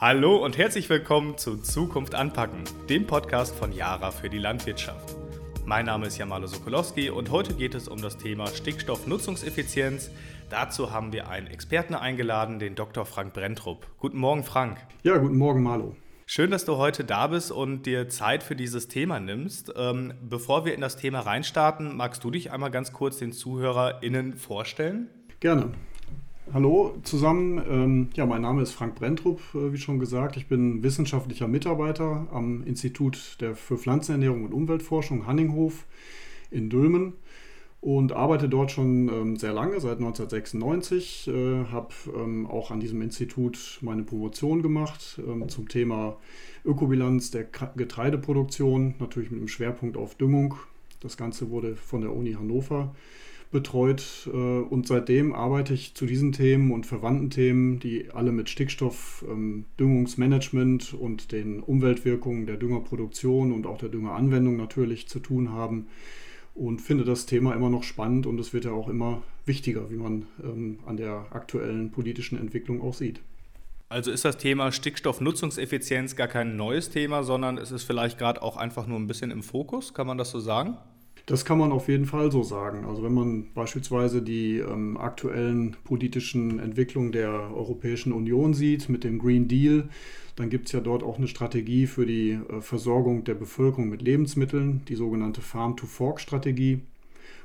Hallo und herzlich willkommen zu Zukunft anpacken, dem Podcast von Jara für die Landwirtschaft. Mein Name ist Jamalo Sokolowski und heute geht es um das Thema Stickstoffnutzungseffizienz. Dazu haben wir einen Experten eingeladen, den Dr. Frank Brentrup. Guten Morgen, Frank. Ja, guten Morgen, Malo. Schön, dass du heute da bist und dir Zeit für dieses Thema nimmst. Ähm, bevor wir in das Thema reinstarten, magst du dich einmal ganz kurz den ZuhörerInnen vorstellen? Gerne. Hallo zusammen. Ähm, ja, mein Name ist Frank Brentrup, äh, wie schon gesagt. Ich bin wissenschaftlicher Mitarbeiter am Institut für Pflanzenernährung und Umweltforschung Hanninghof in Dülmen und arbeite dort schon ähm, sehr lange, seit 1996. Äh, Habe ähm, auch an diesem Institut meine Promotion gemacht zum Thema Ökobilanz der Getreideproduktion, natürlich mit einem Schwerpunkt auf Düngung. Das Ganze wurde von der Uni Hannover betreut äh, und seitdem arbeite ich zu diesen Themen und verwandten Themen, die alle mit Stickstoff, ähm, Düngungsmanagement und den Umweltwirkungen der Düngerproduktion und auch der Düngeranwendung natürlich zu tun haben und finde das Thema immer noch spannend und es wird ja auch immer wichtiger, wie man ähm, an der aktuellen politischen Entwicklung auch sieht. Also ist das Thema Stickstoffnutzungseffizienz gar kein neues Thema, sondern es ist vielleicht gerade auch einfach nur ein bisschen im Fokus, kann man das so sagen? Das kann man auf jeden Fall so sagen. Also wenn man beispielsweise die ähm, aktuellen politischen Entwicklungen der Europäischen Union sieht mit dem Green Deal, dann gibt es ja dort auch eine Strategie für die äh, Versorgung der Bevölkerung mit Lebensmitteln, die sogenannte Farm-to-Fork-Strategie.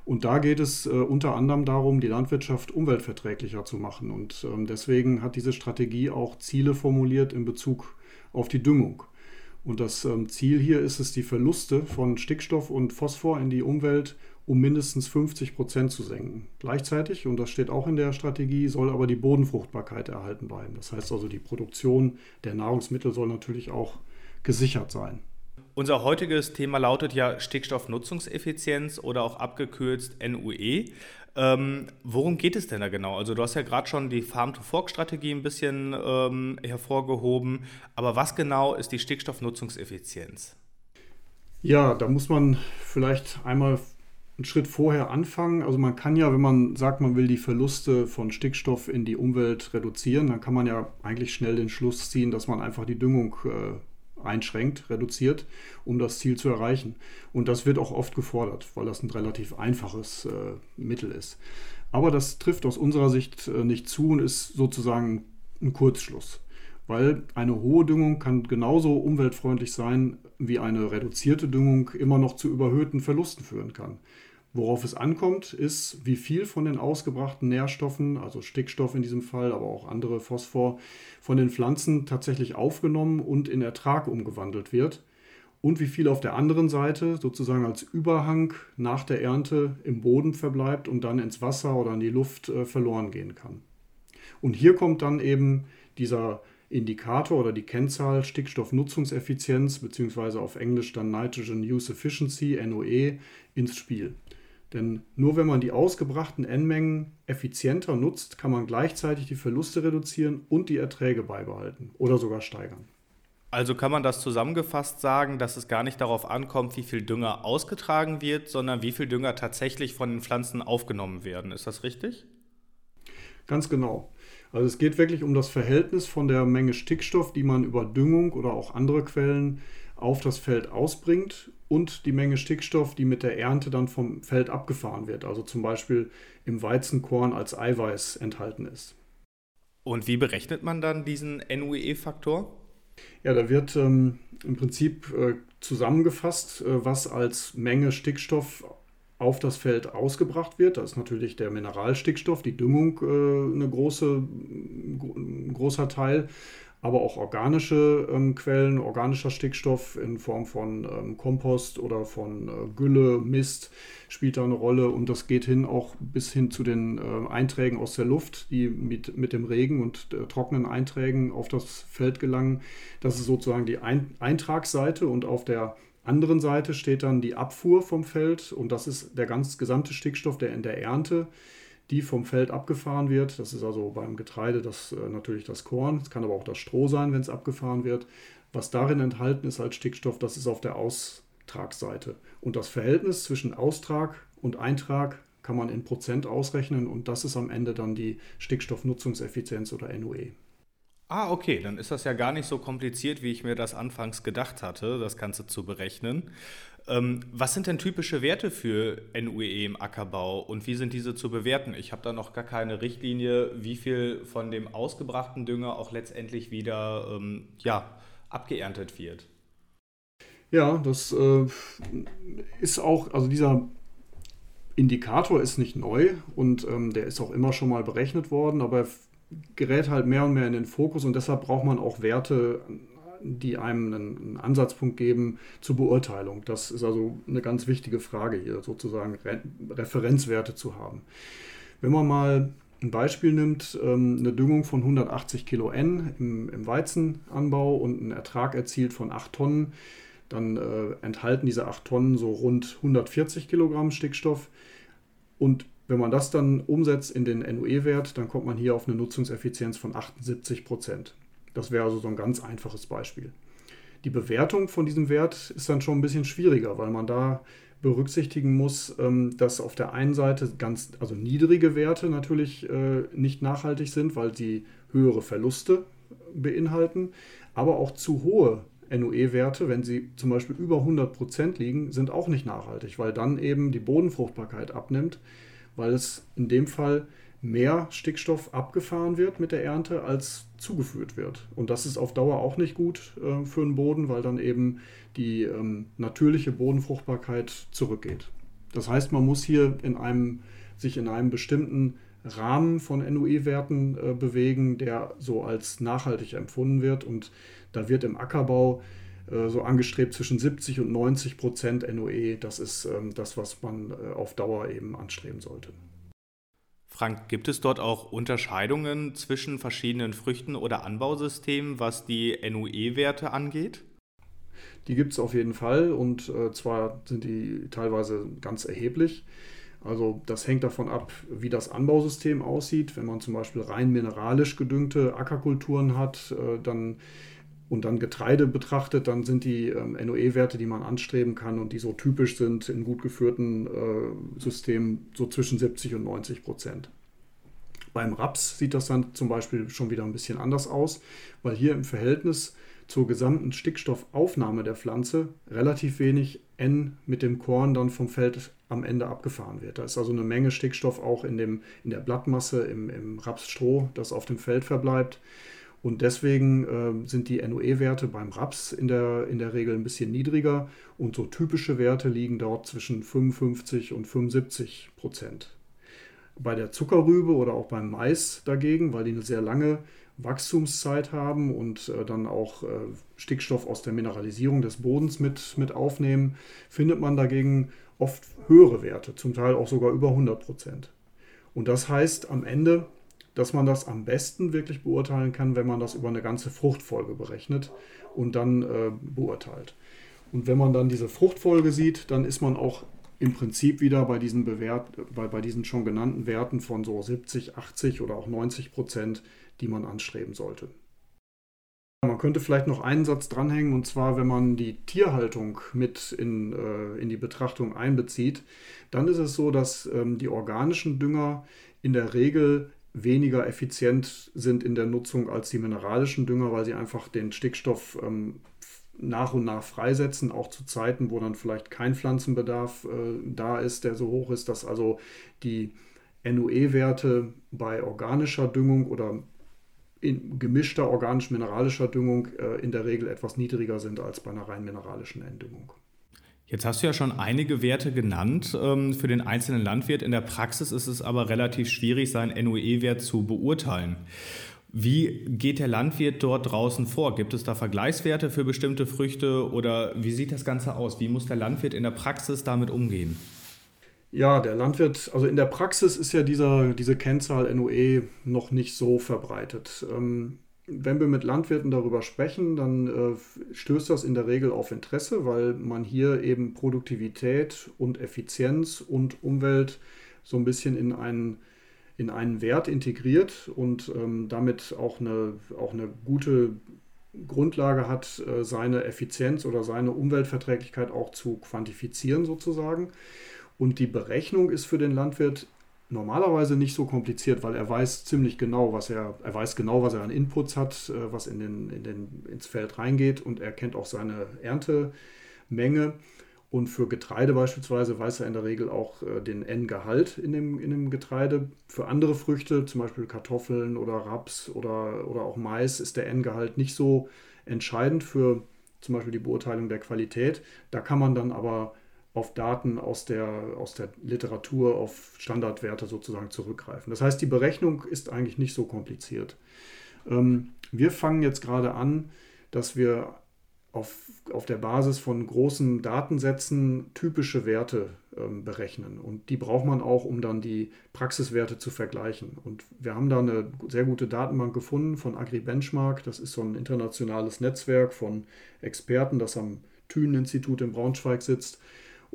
Und da geht es äh, unter anderem darum, die Landwirtschaft umweltverträglicher zu machen. Und ähm, deswegen hat diese Strategie auch Ziele formuliert in Bezug auf die Düngung. Und das ähm, Ziel hier ist es, die Verluste von Stickstoff und Phosphor in die Umwelt um mindestens 50 Prozent zu senken. Gleichzeitig, und das steht auch in der Strategie, soll aber die Bodenfruchtbarkeit erhalten bleiben. Das heißt also, die Produktion der Nahrungsmittel soll natürlich auch gesichert sein. Unser heutiges Thema lautet ja Stickstoffnutzungseffizienz oder auch abgekürzt NUE. Ähm, worum geht es denn da genau? Also du hast ja gerade schon die Farm-to-Fork-Strategie ein bisschen ähm, hervorgehoben, aber was genau ist die Stickstoffnutzungseffizienz? Ja, da muss man vielleicht einmal einen Schritt vorher anfangen. Also man kann ja, wenn man sagt, man will die Verluste von Stickstoff in die Umwelt reduzieren, dann kann man ja eigentlich schnell den Schluss ziehen, dass man einfach die Düngung äh, einschränkt, reduziert, um das Ziel zu erreichen. Und das wird auch oft gefordert, weil das ein relativ einfaches äh, Mittel ist. Aber das trifft aus unserer Sicht äh, nicht zu und ist sozusagen ein Kurzschluss. Weil eine hohe Düngung kann genauso umweltfreundlich sein, wie eine reduzierte Düngung immer noch zu überhöhten Verlusten führen kann. Worauf es ankommt, ist, wie viel von den ausgebrachten Nährstoffen, also Stickstoff in diesem Fall, aber auch andere Phosphor, von den Pflanzen tatsächlich aufgenommen und in Ertrag umgewandelt wird und wie viel auf der anderen Seite sozusagen als Überhang nach der Ernte im Boden verbleibt und dann ins Wasser oder in die Luft äh, verloren gehen kann. Und hier kommt dann eben dieser Indikator oder die Kennzahl Stickstoffnutzungseffizienz bzw. auf Englisch dann Nitrogen Use Efficiency NOE ins Spiel. Denn nur wenn man die ausgebrachten N-Mengen effizienter nutzt, kann man gleichzeitig die Verluste reduzieren und die Erträge beibehalten oder sogar steigern. Also kann man das zusammengefasst sagen, dass es gar nicht darauf ankommt, wie viel Dünger ausgetragen wird, sondern wie viel Dünger tatsächlich von den Pflanzen aufgenommen werden. Ist das richtig? Ganz genau. Also es geht wirklich um das Verhältnis von der Menge Stickstoff, die man über Düngung oder auch andere Quellen auf das Feld ausbringt und die Menge Stickstoff, die mit der Ernte dann vom Feld abgefahren wird, also zum Beispiel im Weizenkorn als Eiweiß enthalten ist. Und wie berechnet man dann diesen NUE-Faktor? Ja, da wird ähm, im Prinzip äh, zusammengefasst, äh, was als Menge Stickstoff auf das Feld ausgebracht wird. Da ist natürlich der Mineralstickstoff, die Düngung äh, eine große, ein großer Teil aber auch organische ähm, Quellen, organischer Stickstoff in Form von ähm, Kompost oder von äh, Gülle, Mist spielt da eine Rolle. Und das geht hin auch bis hin zu den äh, Einträgen aus der Luft, die mit, mit dem Regen und äh, trockenen Einträgen auf das Feld gelangen. Das ist sozusagen die Ein Eintragsseite. Und auf der anderen Seite steht dann die Abfuhr vom Feld. Und das ist der ganz gesamte Stickstoff, der in der Ernte die vom Feld abgefahren wird. Das ist also beim Getreide das, äh, natürlich das Korn. Es kann aber auch das Stroh sein, wenn es abgefahren wird. Was darin enthalten ist als Stickstoff, das ist auf der Austragsseite. Und das Verhältnis zwischen Austrag und Eintrag kann man in Prozent ausrechnen und das ist am Ende dann die Stickstoffnutzungseffizienz oder NOE. Ah, okay, dann ist das ja gar nicht so kompliziert, wie ich mir das anfangs gedacht hatte, das Ganze zu berechnen. Ähm, was sind denn typische Werte für NUE im Ackerbau und wie sind diese zu bewerten? Ich habe da noch gar keine Richtlinie, wie viel von dem ausgebrachten Dünger auch letztendlich wieder ähm, ja, abgeerntet wird. Ja, das äh, ist auch, also dieser Indikator ist nicht neu und ähm, der ist auch immer schon mal berechnet worden, aber gerät halt mehr und mehr in den Fokus und deshalb braucht man auch Werte, die einem einen, Ansatzpunkt geben zur Beurteilung. Das ist also eine ganz wichtige Frage hier, sozusagen Re Referenzwerte zu haben. Wenn man mal ein Beispiel nimmt, ähm, eine Düngung von 180 Kilo N im, im Weizenanbau und einen Ertrag erzielt von 8 Tonnen, dann äh, enthalten diese 8 Tonnen so rund 140 Kilogramm Stickstoff. Und wenn man das dann umsetzt in den NOE-Wert, dann kommt man hier auf eine Nutzungseffizienz von 78 Prozent. Das wäre also so ein ganz einfaches Beispiel. Die Bewertung von diesem Wert ist dann schon ein bisschen schwieriger, weil man da berücksichtigen muss, ähm, dass auf der einen Seite ganz, also niedrige Werte natürlich äh, nicht nachhaltig sind, weil sie höhere Verluste beinhalten, aber auch zu hohe NOE-Werte, wenn sie zum Beispiel über 100 Prozent liegen, sind auch nicht nachhaltig, weil dann eben die Bodenfruchtbarkeit abnimmt weil es in dem Fall mehr Stickstoff abgefahren wird mit der Ernte, als zugeführt wird. Und das ist auf Dauer auch nicht gut äh, für den Boden, weil dann eben die ähm, natürliche Bodenfruchtbarkeit zurückgeht. Das heißt, man muss hier in einem, sich in einem bestimmten Rahmen von NOE-Werten äh, bewegen, der so als nachhaltig empfunden wird. Und da wird im Ackerbau so angestrebt zwischen 70 und 90 Prozent NOE. Das ist ähm, das, was man äh, auf Dauer eben anstreben sollte. Frank, gibt es dort auch Unterscheidungen zwischen verschiedenen Früchten oder Anbausystemen, was die NOE-Werte angeht? Die gibt es auf jeden Fall und äh, zwar sind die teilweise ganz erheblich. Also das hängt davon ab, wie das Anbausystem aussieht. Wenn man zum Beispiel rein mineralisch gedüngte Ackerkulturen hat, äh, dann und dann Getreide betrachtet, dann sind die ähm, NOE-Werte, die man anstreben kann und die so typisch sind in gut geführten äh, Systemen, so zwischen 70 und 90 Prozent. Beim Raps sieht das dann zum Beispiel schon wieder ein bisschen anders aus, weil hier im Verhältnis zur gesamten Stickstoffaufnahme der Pflanze relativ wenig N mit dem Korn dann vom Feld am Ende abgefahren wird. Da ist also eine Menge Stickstoff auch in, dem, in der Blattmasse, im, im Rapsstroh, das auf dem Feld verbleibt. Und deswegen äh, sind die NOE-Werte beim Raps in der, in der Regel ein bisschen niedriger und so typische Werte liegen dort zwischen 55 und 75 Prozent. Bei der Zuckerrübe oder auch beim Mais dagegen, weil die eine sehr lange Wachstumszeit haben und äh, dann auch äh, Stickstoff aus der Mineralisierung des Bodens mit, mit aufnehmen, findet man dagegen oft höhere Werte, zum Teil auch sogar über 100 Prozent. Und das heißt am Ende, dass man das am besten wirklich beurteilen kann, wenn man das über eine ganze Fruchtfolge berechnet und dann äh, beurteilt. Und wenn man dann diese Fruchtfolge sieht, dann ist man auch im Prinzip wieder bei diesen, Bewert, bei, bei diesen schon genannten Werten von so 70, 80 oder auch 90 Prozent, die man anstreben sollte. Man könnte vielleicht noch einen Satz dranhängen, und zwar, wenn man die Tierhaltung mit in, äh, in die Betrachtung einbezieht, dann ist es so, dass ähm, die organischen Dünger in der Regel weniger effizient sind in der Nutzung als die mineralischen Dünger, weil sie einfach den Stickstoff ähm, nach und nach freisetzen, auch zu Zeiten, wo dann vielleicht kein Pflanzenbedarf äh, da ist, der so hoch ist, dass also die NOE-Werte bei organischer Düngung oder in gemischter organisch-mineralischer Düngung äh, in der Regel etwas niedriger sind als bei einer rein mineralischen Enddüngung. Jetzt hast du ja schon einige Werte genannt ähm, für den einzelnen Landwirt. In der Praxis ist es aber relativ schwierig, seinen NOE-Wert zu beurteilen. Wie geht der Landwirt dort draußen vor? Gibt es da Vergleichswerte für bestimmte Früchte oder wie sieht das Ganze aus? Wie muss der Landwirt in der Praxis damit umgehen? Ja, der Landwirt, also in der Praxis ist ja dieser, diese Kennzahl NOE noch nicht so verbreitet. Ähm, wenn wir mit Landwirten darüber sprechen, dann äh, stößt das in der Regel auf Interesse, weil man hier eben Produktivität und Effizienz und Umwelt so ein bisschen in einen, in einen Wert integriert und ähm, damit auch eine, auch eine gute Grundlage hat, äh, seine Effizienz oder seine Umweltverträglichkeit auch zu quantifizieren sozusagen. Und die Berechnung ist für den Landwirt normalerweise nicht so kompliziert, weil er weiß ziemlich genau, was er, er weiß genau, was er an Inputs hat, äh, was in den, in den, ins Feld reingeht und er kennt auch seine Erntemenge. Und für Getreide beispielsweise weiß er in der Regel auch äh, den N-Gehalt in dem, in dem Getreide. Für andere Früchte, zum Beispiel Kartoffeln oder Raps oder, oder auch Mais, ist der N-Gehalt nicht so entscheidend für zum Beispiel die Beurteilung der Qualität. Da kann man dann aber auf Daten aus der, aus der Literatur, auf Standardwerte sozusagen zurückgreifen. Das heißt, die Berechnung ist eigentlich nicht so kompliziert. Ähm, wir fangen jetzt gerade an, dass wir auf, auf der Basis von großen Datensätzen typische Werte ähm, berechnen. Und die braucht man auch, um dann die Praxiswerte zu vergleichen. Und wir haben da eine sehr gute Datenbank gefunden von AgriBenchmark. Das ist so ein internationales Netzwerk von Experten, das am Thünen-Institut in Braunschweig sitzt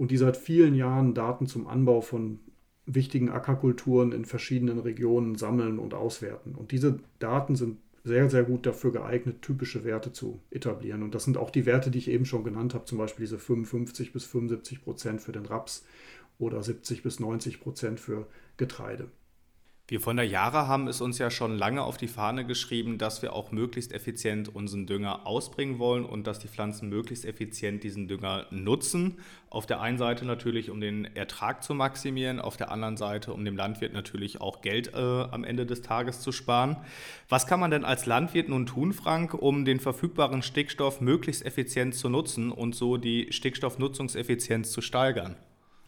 und die seit vielen Jahren Daten zum Anbau von wichtigen Ackerkulturen in verschiedenen Regionen sammeln und auswerten. Und diese Daten sind sehr, sehr gut dafür geeignet, typische Werte zu etablieren. Und das sind auch die Werte, die ich eben schon genannt habe, zum Beispiel diese 55 bis 75 Prozent für den Raps oder 70 bis 90 Prozent für Getreide. Wir von der Jara haben es uns ja schon lange auf die Fahne geschrieben, dass wir auch möglichst effizient unseren Dünger ausbringen wollen und dass die Pflanzen möglichst effizient diesen Dünger nutzen. Auf der einen Seite natürlich, um den Ertrag zu maximieren, auf der anderen Seite, um dem Landwirt natürlich auch Geld äh, am Ende des Tages zu sparen. Was kann man denn als Landwirt nun tun, Frank, um den verfügbaren Stickstoff möglichst effizient zu nutzen und so die Stickstoffnutzungseffizienz zu steigern?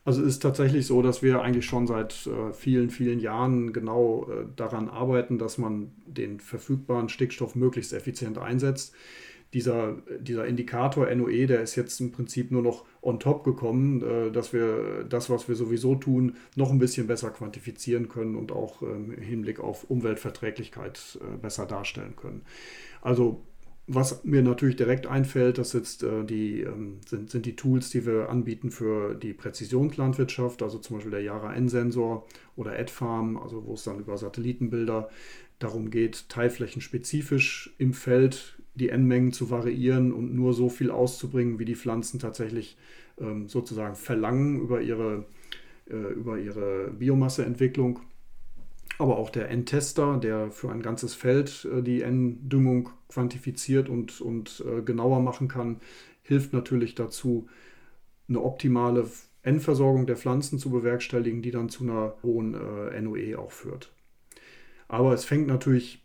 Also es ist tatsächlich so, dass wir eigentlich schon seit äh, vielen, vielen Jahren genau äh, daran arbeiten, dass man den verfügbaren Stickstoff möglichst effizient einsetzt. Dieser, dieser Indikator NOE, der ist jetzt im Prinzip nur noch on top gekommen, äh, dass wir das, was wir sowieso tun, noch ein bisschen besser quantifizieren können und auch ähm, im Hinblick auf Umweltverträglichkeit äh, besser darstellen können. Also was mir natürlich direkt einfällt, das jetzt, äh, die, ähm, sind, sind die Tools, die wir anbieten für die Präzisionslandwirtschaft, also zum Beispiel der Yara N-Sensor oder AdFarm, also wo es dann über Satellitenbilder darum geht, teilflächenspezifisch im Feld die N-Mengen zu variieren und nur so viel auszubringen, wie die Pflanzen tatsächlich ähm, sozusagen verlangen über ihre, äh, über ihre Biomasseentwicklung aber auch der N-Tester, der für ein ganzes Feld äh, die N-Düngung quantifiziert und, und äh, genauer machen kann, hilft natürlich dazu, eine optimale N-Versorgung der Pflanzen zu bewerkstelligen, die dann zu einer hohen äh, NOE auch führt. Aber es fängt natürlich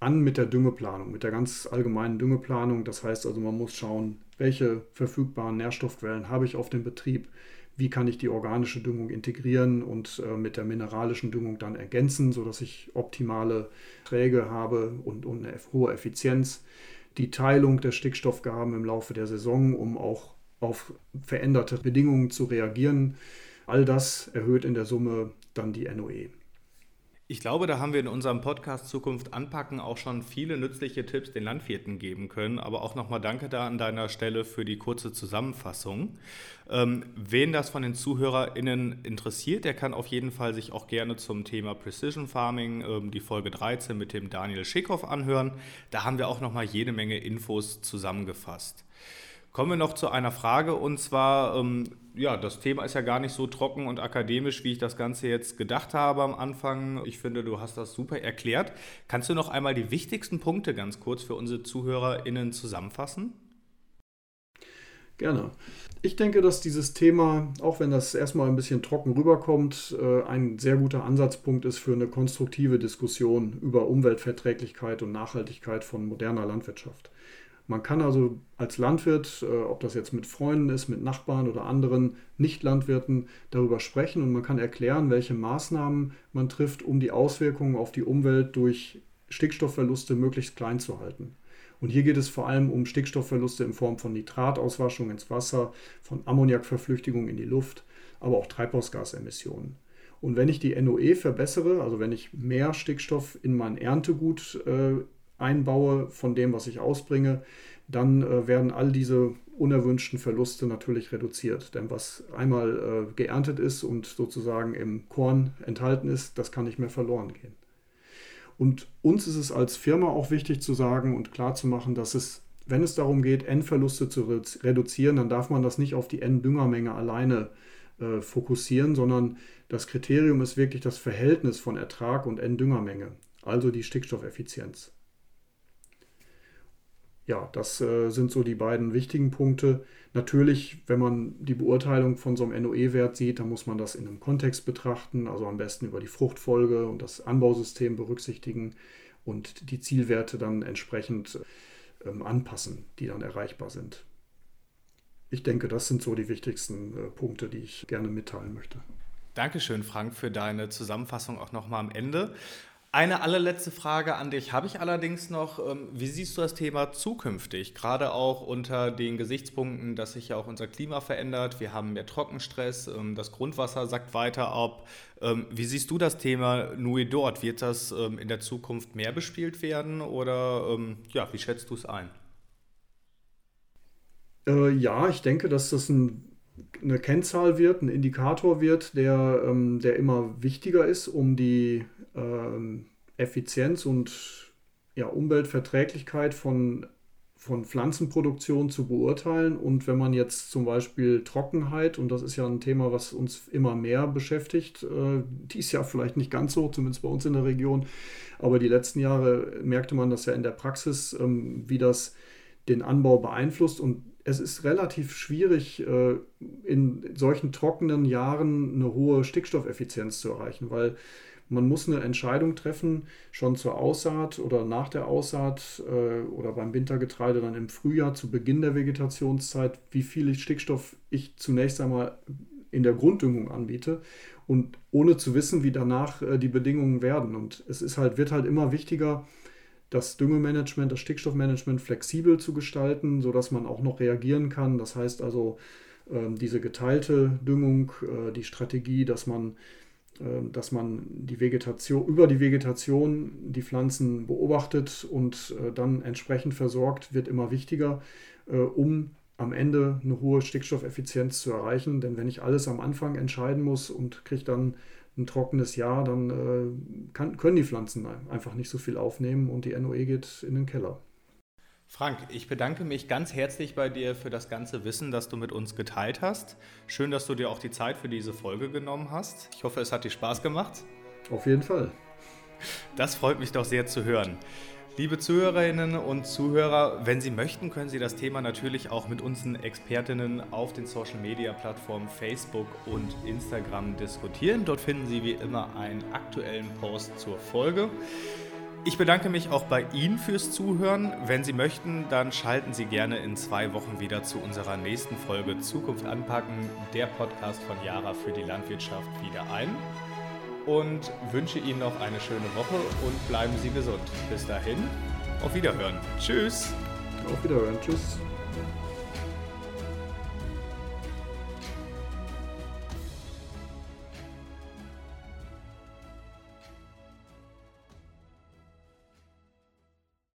an mit der Düngeplanung, mit der ganz allgemeinen Düngeplanung. Das heißt also, man muss schauen, welche verfügbaren Nährstoffquellen habe ich auf dem Betrieb, wie kann ich die organische Düngung integrieren und äh, mit der mineralischen Düngung dann ergänzen, sodass ich optimale Träge habe und, und eine hohe Effizienz. Die Teilung der Stickstoffgaben im Laufe der Saison, um auch auf veränderte Bedingungen zu reagieren. All das erhöht in der Summe dann die NOE. Ich glaube, da haben wir in unserem Podcast Zukunft anpacken auch schon viele nützliche Tipps den Landwirten geben können. Aber auch nochmal danke da an deiner Stelle für die kurze Zusammenfassung. Ähm, wen das von den ZuhörerInnen interessiert, der kann auf jeden Fall sich auch gerne zum Thema Precision Farming ähm, die Folge 13 mit dem Daniel Schickhoff anhören. Da haben wir auch nochmal jede Menge Infos zusammengefasst. Kommen wir noch zu einer Frage und zwar, ähm, ja, das Thema ist ja gar nicht so trocken und akademisch, wie ich das Ganze jetzt gedacht habe am Anfang. Ich finde, du hast das super erklärt. Kannst du noch einmal die wichtigsten Punkte ganz kurz für unsere ZuhörerInnen zusammenfassen? Gerne. Ich denke, dass dieses Thema, auch wenn das erstmal ein bisschen trocken rüberkommt, äh, ein sehr guter Ansatzpunkt ist für eine konstruktive Diskussion über Umweltverträglichkeit und Nachhaltigkeit von moderner Landwirtschaft. Man kann also als Landwirt, äh, ob das jetzt mit Freunden ist, mit Nachbarn oder anderen Nicht-Landwirten, darüber sprechen und man kann erklären, welche Maßnahmen man trifft, um die Auswirkungen auf die Umwelt durch Stickstoffverluste möglichst klein zu halten. Und hier geht es vor allem um Stickstoffverluste in Form von Nitratauswaschung ins Wasser, von Ammoniakverflüchtigung in die Luft, aber auch Treibhausgasemissionen. Und wenn ich die NOE verbessere, also wenn ich mehr Stickstoff in mein Erntegut äh, einbaue von dem, was ich ausbringe, dann äh, werden all diese unerwünschten Verluste natürlich reduziert. Denn was einmal äh, geerntet ist und sozusagen im Korn enthalten ist, das kann nicht mehr verloren gehen. Und uns ist es als Firma auch wichtig zu sagen und klarzumachen, dass es, wenn es darum geht, N-Verluste zu reduzieren, dann darf man das nicht auf die N-Düngermenge alleine äh, fokussieren, sondern Das Kriterium ist wirklich das Verhältnis von Ertrag und N-Düngermenge, also die Stickstoffeffizienz. Ja, das äh, sind so die beiden wichtigen Punkte. Natürlich, wenn man die Beurteilung von so einem NOE-Wert sieht, dann muss man das in einem Kontext betrachten, also am besten über die Fruchtfolge und das Anbausystem berücksichtigen und die Zielwerte dann entsprechend ähm, anpassen, die dann erreichbar sind. Ich denke, das sind so die wichtigsten äh, Punkte, die ich gerne mitteilen möchte. Dankeschön, Frank, für deine Zusammenfassung auch nochmal am Ende. Eine allerletzte Frage an dich habe ich allerdings noch. Ähm, wie siehst du das Thema zukünftig? Gerade auch unter den Gesichtspunkten, dass sich ja auch unser Klima verändert. Wir haben mehr Trockenstress, ähm, das Grundwasser sackt weiter ab. Ähm, wie siehst du das Thema Nui dort? Wird das in der Zukunft mehr bespielt werden oder ja, wie schätzt du es ein? Äh, ja, ich denke, dass das ein eine Kennzahl wird, ein Indikator wird, der, ähm, der immer wichtiger ist, um die ähm, Effizienz und ja, Umweltverträglichkeit von, von Pflanzenproduktion zu beurteilen. Und wenn man jetzt zum Beispiel Trockenheit, und das ist ja ein Thema, was uns immer mehr beschäftigt, äh, dies Jahr vielleicht nicht ganz so, zumindest bei uns in der Region, aber die letzten Jahre merkte man das ja in der Praxis, ähm, wie das den Anbau beeinflusst und es ist relativ schwierig, äh, in solchen trockenen Jahren eine hohe Stickstoffeffizienz zu erreichen, weil man muss eine Entscheidung treffen, schon zur Aussaat oder nach der Aussaat äh, oder beim Wintergetreide dann im Frühjahr zu Beginn der Vegetationszeit, wie viel Stickstoff ich zunächst einmal in der Grunddüngung anbiete und ohne zu wissen, wie danach äh, die Bedingungen werden. Und es ist halt, wird halt immer wichtiger, das Düngemanagement, das Stickstoffmanagement flexibel zu gestalten, sodass man auch noch reagieren kann. Das heißt also, ähm, diese geteilte Düngung, äh, die Strategie, dass man, dass man die Vegetation, über die Vegetation die Pflanzen beobachtet und äh, dann entsprechend versorgt, wird immer wichtiger, um am Ende eine hohe Stickstoffeffizienz zu erreichen. Denn wenn ich alles am Anfang entscheiden muss und kriege dann ein trockenes Jahr, dann äh, kann, können die Pflanzen einfach nicht so viel aufnehmen und die NOE geht in den Keller. Frank, ich bedanke mich ganz herzlich bei dir für das ganze Wissen, das du mit uns geteilt hast. Schön, dass du dir auch die Zeit für diese Folge genommen hast. Ich hoffe, es hat dir Spaß gemacht. Auf jeden Fall. Das freut mich doch sehr zu hören. Liebe Zuhörerinnen und Zuhörer, wenn Sie möchten, können Sie das Thema natürlich auch mit unseren Expertinnen auf den Social Media Plattformen Facebook und Instagram diskutieren. Dort finden Sie wie immer einen aktuellen Post zur Folge. Ich bedanke mich auch bei Ihnen fürs Zuhören. Wenn Sie möchten, dann schalten Sie gerne in zwei Wochen wieder zu unserer nächsten Folge Zukunft anpacken, der Podcast von Jara für die Landwirtschaft wieder ein und wünsche Ihnen noch eine schöne Woche und bleiben Sie gesund. Bis dahin, auf Wiederhören. Tschüss. Auf Wiederhören. Tschüss.